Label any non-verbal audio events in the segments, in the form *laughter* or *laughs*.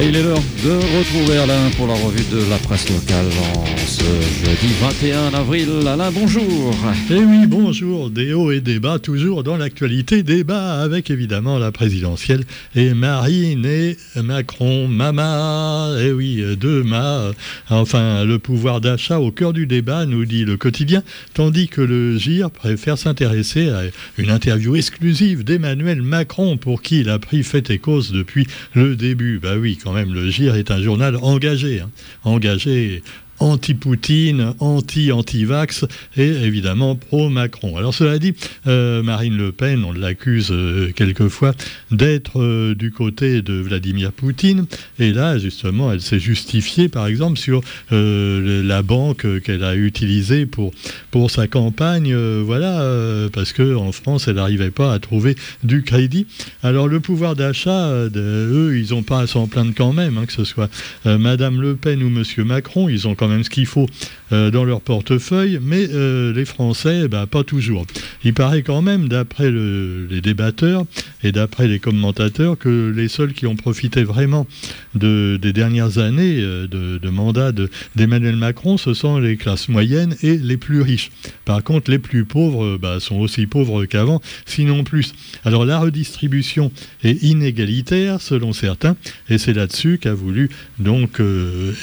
Et il est l'heure de retrouver Alain pour la revue de la presse locale en ce jeudi 21 avril. Alain, bonjour. Eh oui, bonjour. Des hauts et des bas, toujours dans l'actualité. Débat avec évidemment la présidentielle et Marine et Macron. Mama, eh oui, deux ma. Enfin, le pouvoir d'achat au cœur du débat, nous dit le quotidien, tandis que le GIR préfère s'intéresser à une interview exclusive d'Emmanuel Macron, pour qui il a pris fait et cause depuis le début. Bah oui, quand même, le GIR est un journal engagé, hein. engagé anti-Poutine, anti-anti-vax et évidemment pro-Macron. Alors cela dit, euh, Marine Le Pen, on l'accuse euh, quelquefois d'être euh, du côté de Vladimir Poutine et là justement elle s'est justifiée par exemple sur la banque qu'elle a utilisée pour, pour sa campagne, voilà, parce qu'en France elle n'arrivait pas à trouver du crédit. Alors le pouvoir d'achat, eux, ils n'ont pas à s'en plaindre quand même, hein, que ce soit Madame Le Pen ou Monsieur Macron, ils ont quand même ce qu'il faut euh, dans leur portefeuille, mais euh, les Français, bah, pas toujours. Il paraît quand même, d'après les débatteurs et d'après les commentateurs, que les seuls qui ont profité vraiment de, des dernières années euh, de, mandat d'Emmanuel Macron, ce sont les classes moyennes et les plus riches. Par contre, les plus pauvres bah, sont aussi pauvres qu'avant, sinon plus. Alors la redistribution est inégalitaire, selon certains, et c'est là-dessus qu'a voulu donc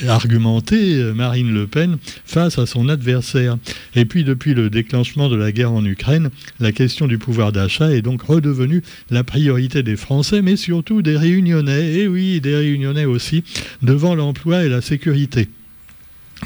argumenter Le Pen face à son adversaire. Et puis depuis le déclenchement de la guerre en Ukraine, la question du pouvoir d'achat est donc redevenue la priorité des Français, mais surtout des Réunionnais, et oui, des Réunionnais aussi, devant l'emploi et la sécurité.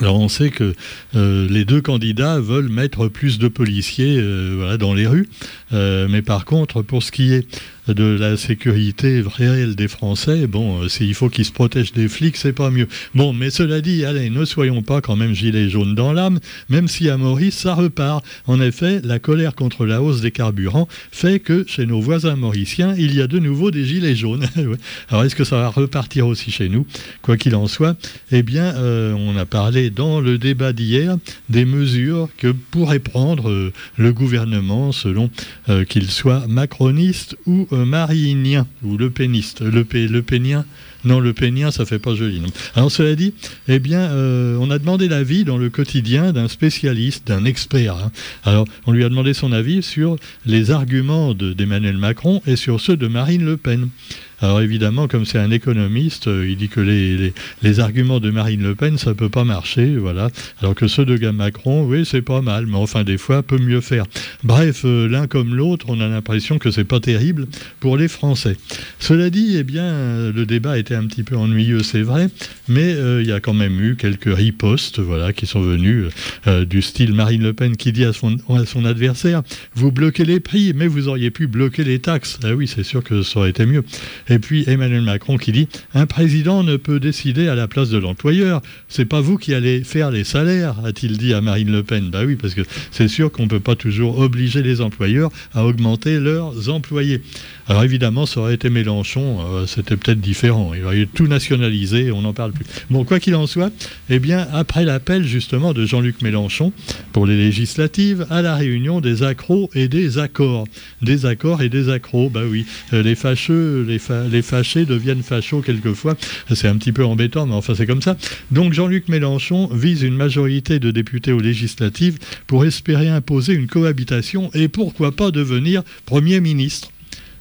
Alors on sait que euh, les deux candidats veulent mettre plus de policiers euh, dans les rues, euh, mais par contre, pour ce qui est de la sécurité réelle des Français, bon, s'il faut qu'ils se protègent des flics, c'est pas mieux. Bon, mais cela dit, allez, ne soyons pas quand même gilets jaunes dans l'âme, même si à Maurice, ça repart. En effet, la colère contre la hausse des carburants fait que chez nos voisins mauriciens, il y a de nouveau des gilets jaunes. *laughs* Alors est-ce que ça va repartir aussi chez nous? Quoi qu'il en soit, eh bien, on a parlé dans le débat d'hier des mesures que pourrait prendre euh, le gouvernement selon euh, qu'il soit macroniste ou euh, marinien ou le péniste. Le, le pénien non, le pénien, ça fait pas joli. Alors cela dit, eh bien, on a demandé l'avis dans le quotidien d'un spécialiste, d'un expert. Hein. Alors, on lui a demandé son avis sur les arguments d'Emmanuel Macron et sur ceux de Marine Le Pen. Alors évidemment, comme c'est un économiste, euh, il dit que les, les, arguments de Marine Le Pen, ça peut pas marcher, voilà. Alors que ceux de Macron, oui, c'est pas mal, mais enfin des fois, peut mieux faire. Bref, euh, l'un comme l'autre, on a l'impression que c'est pas terrible pour les Français. Cela dit, eh bien, le débat était un petit peu ennuyeux, c'est vrai, mais euh, il y a quand même eu quelques ripostes, voilà, qui sont venus du style Marine Le Pen qui dit à son, à son adversaire, vous bloquez les prix, mais vous auriez pu bloquer les taxes. Ah oui, c'est sûr que ça aurait été mieux. Et puis Emmanuel Macron qui dit Un président ne peut décider à la place de l'employeur. C'est pas vous qui allez faire les salaires, a-t-il dit à Marine Le Pen. Bah oui, parce que c'est sûr qu'on ne peut pas toujours obliger les employeurs à augmenter leurs employés. Alors évidemment, ça aurait été Mélenchon, euh, c'était peut-être différent. Il aurait tout nationalisé, on n'en parle plus. Bon, quoi qu'il en soit, eh bien, après l'appel justement de Jean-Luc Mélenchon pour les législatives, à la réunion des accros et des accords. Des accords et des accros, bah oui. Euh, les fâcheux, les, fâchés deviennent fachos quelquefois. C'est un petit peu embêtant, mais enfin c'est comme ça. Donc Jean-Luc Mélenchon vise une majorité de députés aux législatives pour espérer imposer une cohabitation et pourquoi pas devenir Premier ministre.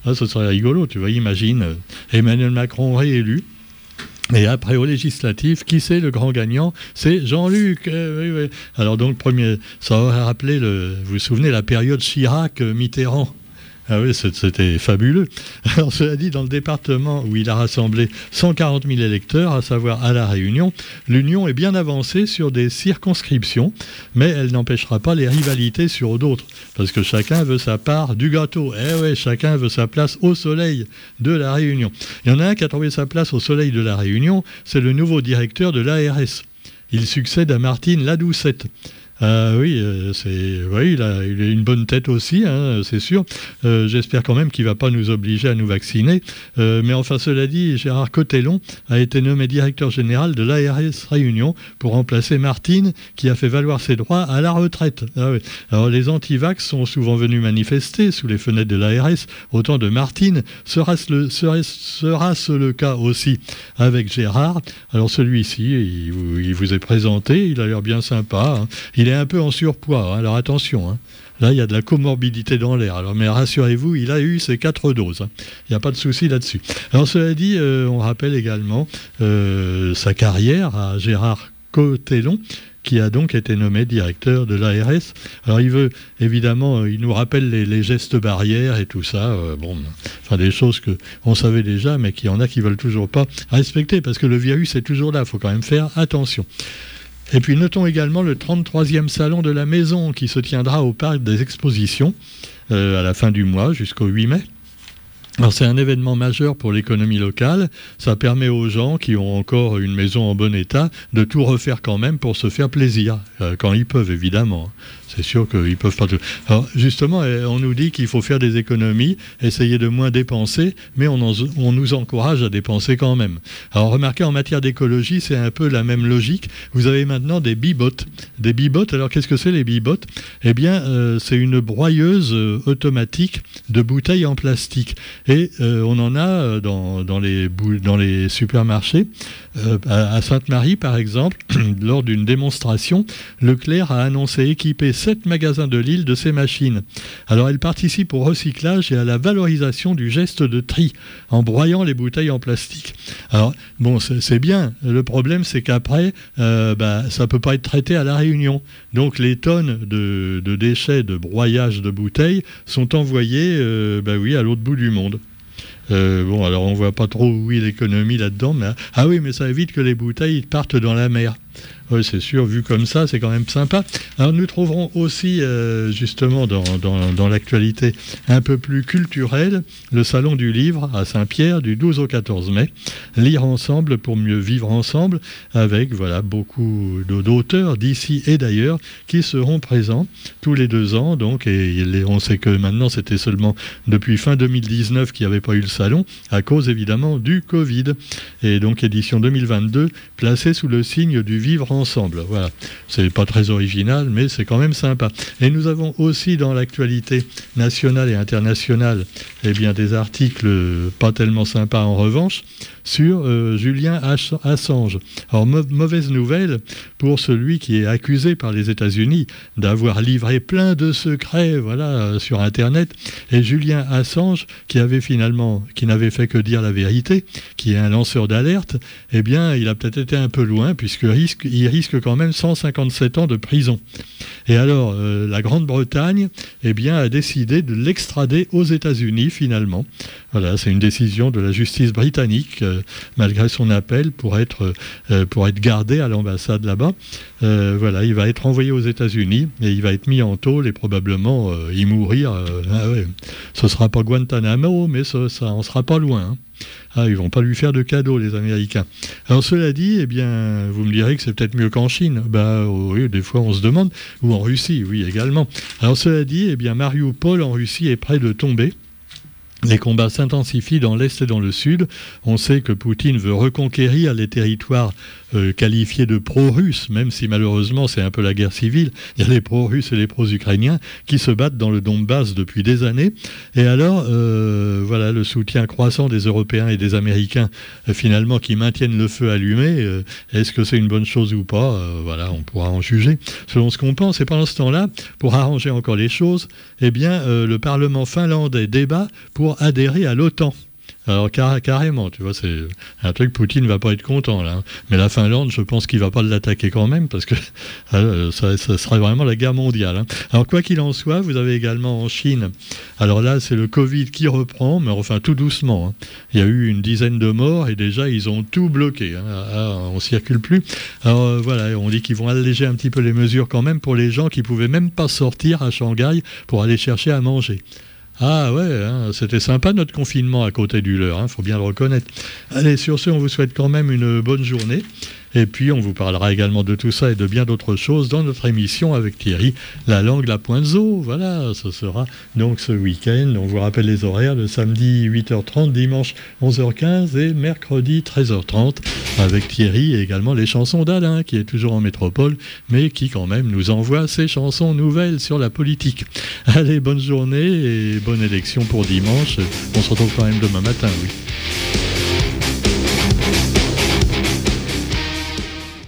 Ah, ce serait rigolo, tu vois, imagine euh, Emmanuel Macron réélu. Et après aux législatives, qui c'est le grand gagnant? C'est Jean-Luc. Eh Alors donc premier, ça aurait rappelé le, vous vous souvenez la période Chirac-Mitterrand. Ah oui, c'était fabuleux. *laughs* Alors, cela dit, dans le département où il a rassemblé 140 000 électeurs, à savoir à La Réunion, l'Union est bien avancée sur des circonscriptions, mais elle n'empêchera pas les rivalités sur d'autres, parce que chacun veut sa part du gâteau. Eh oui, chacun veut sa place au soleil de La Réunion. Il y en a un qui a trouvé sa place au soleil de La Réunion, c'est le nouveau directeur de l'ARS. Il succède à Martine Ladoucette. Ah oui, euh, c'est, oui, il a, il une bonne tête aussi, hein, c'est sûr. Euh, j'espère quand même qu'il ne va pas nous obliger à nous vacciner. Euh, mais enfin, cela dit, Gérard Cotellon a été nommé directeur général de l'ARS Réunion pour remplacer Martine, qui a fait valoir ses droits à la retraite. Ah. Alors, les antivax sont souvent venus manifester sous les fenêtres de l'ARS. Autant de Martine, sera-ce le, sera, le cas aussi avec Gérard? Alors, celui-ci, il, vous est présenté, il a l'air bien sympa. Hein. Est un peu en surpoids, hein, alors attention. Hein. Là, il y a de la comorbidité dans l'air. Alors, mais rassurez-vous, il a eu ses quatre doses. Hein. Il n'y a pas de souci là-dessus. Alors, cela dit, euh, on rappelle également euh, sa carrière à Gérard Cotellon, qui a donc été nommé directeur de l'ARS. Alors il veut, évidemment, euh, il nous rappelle les, gestes barrières et tout ça, bon, enfin des choses que on savait déjà, mais qu'il y en a qui veulent toujours pas respecter, parce que le virus est toujours là, il faut quand même faire attention. Et puis notons également le 33e salon de la maison qui se tiendra au parc des expositions euh, à la fin du mois jusqu'au 8 mai. Alors c'est un événement majeur pour l'économie locale. Ça permet aux gens qui ont encore une maison en bon état de tout refaire quand même pour se faire plaisir, euh, quand ils peuvent évidemment. C'est sûr qu'ils peuvent pas tout. Alors justement, eh, on nous dit qu'il faut faire des économies, essayer de moins dépenser, mais on, nous encourage à dépenser quand même. Alors remarquez, en matière d'écologie, c'est un peu la même logique. Vous avez maintenant des bibottes. Des bibottes, alors qu'est-ce que c'est les bibottes? Eh bien, euh, c'est une broyeuse euh, automatique de bouteilles en plastique. Et euh, on en a dans, les, supermarchés. À Sainte-Marie, par exemple, *clears throat* lors d'une démonstration, Leclerc a annoncé équiper sept magasins de l'île de ces machines. Alors elle participe au recyclage et à la valorisation du geste de tri en broyant les bouteilles en plastique. Alors bon, c'est bien. Le problème, c'est qu'après, euh, bah, ça peut pas être traité à la Réunion. Donc les tonnes de, de déchets de broyage de bouteilles sont envoyées, euh, bah oui, à l'autre bout du monde. Euh, bon, alors on voit pas trop où est l'économie là-dedans, mais ah oui, mais ça évite que les bouteilles partent dans la mer. Oui, c'est sûr, vu comme ça, c'est quand même sympa. Alors nous trouverons aussi, euh, justement, dans, dans, dans l'actualité un peu plus culturelle, le Salon du Livre à Saint-Pierre du 12 au 14 mai. Lire ensemble pour mieux vivre ensemble, avec voilà beaucoup d'auteurs d'ici et d'ailleurs qui seront présents tous les deux ans. Donc, et on sait que maintenant, c'était seulement depuis fin 2019 qu'il n'y avait pas eu le salon, à cause évidemment du Covid. Et donc, édition 2022, placée sous le signe du vivre ensemble. Voilà. C'est pas très original, mais c'est quand même sympa. Et nous avons aussi dans l'actualité nationale et internationale eh bien, des articles pas tellement sympas en revanche sur euh, Julien Assange. Alors, mauvaise nouvelle pour celui qui est accusé par les États-Unis d'avoir livré plein de secrets voilà, sur Internet. Et Julien Assange, qui avait finalement, qui n'avait fait que dire la vérité, qui est un lanceur d'alerte, eh bien, il a peut-être été un peu loin, puisqu'il il risque quand même 157 ans de prison. Et alors, euh, la Grande-Bretagne eh a décidé de l'extrader aux États-Unis, finalement. Voilà, c'est une décision de la justice britannique, euh, malgré son appel, pour être, euh, pour être gardé à l'ambassade là-bas. Euh, voilà, il va être envoyé aux États-Unis et il va être mis en tôle et probablement euh, y mourir. Euh, ah. Ce sera pas Guantanamo, mais ça, en sera pas loin. Hein. Ah, ils vont pas lui faire de cadeaux, les Américains. Alors cela dit, eh bien, vous me direz que c'est peut-être mieux qu'en Chine. Bah oui, des fois on se demande, ou en Russie, oui également. Alors cela dit, eh bien, Mariupol en Russie est près de tomber. Les combats s'intensifient dans l'Est et dans le Sud. On sait que Poutine veut reconquérir les territoires euh, qualifiés de pro-russes, même si malheureusement c'est un peu la guerre civile. Il y a les pro-russes et les pro-ukrainiens qui se battent dans le Donbass depuis des années. Et alors, euh, voilà, le soutien croissant des Européens et des Américains, euh, finalement, qui maintiennent le feu allumé. Est-ce que c'est une bonne chose ou pas? Voilà, on pourra en juger selon ce qu'on pense. Et pendant ce temps-là, pour arranger encore les choses, eh bien, le Parlement finlandais débat pour adhérer à l'OTAN. Alors car, carrément, tu vois, c'est un truc, Poutine va pas être content là. Mais la Finlande, je pense qu'il va pas l'attaquer quand même, parce que *laughs* euh, ça, serait vraiment la guerre mondiale. Hein. Alors quoi qu'il en soit, vous avez également en Chine, alors là c'est le Covid qui reprend, mais enfin tout doucement. Hein. Il y a eu une dizaine de morts et déjà ils ont tout bloqué. Hein. Ah, on circule plus. Alors euh, voilà, on dit qu'ils vont alléger un petit peu les mesures quand même pour les gens qui pouvaient même pas sortir à Shanghai pour aller chercher à manger. Ah ouais, hein, c'était sympa notre confinement à côté du leur, il hein, faut bien le reconnaître. Allez, sur ce, on vous souhaite quand même une bonne journée. Et puis, on vous parlera également de tout ça et de bien d'autres choses dans notre émission avec Thierry, La langue, la pointe. Voilà, ce sera donc ce week-end. On vous rappelle les horaires, le samedi 8h30, dimanche 11h15 et mercredi 13h30 avec Thierry et également les chansons d'Alain qui est toujours en métropole, mais qui quand même nous envoie ses chansons nouvelles sur la politique. *laughs* Allez, bonne journée et bonne élection pour dimanche. On se retrouve quand même demain matin, oui.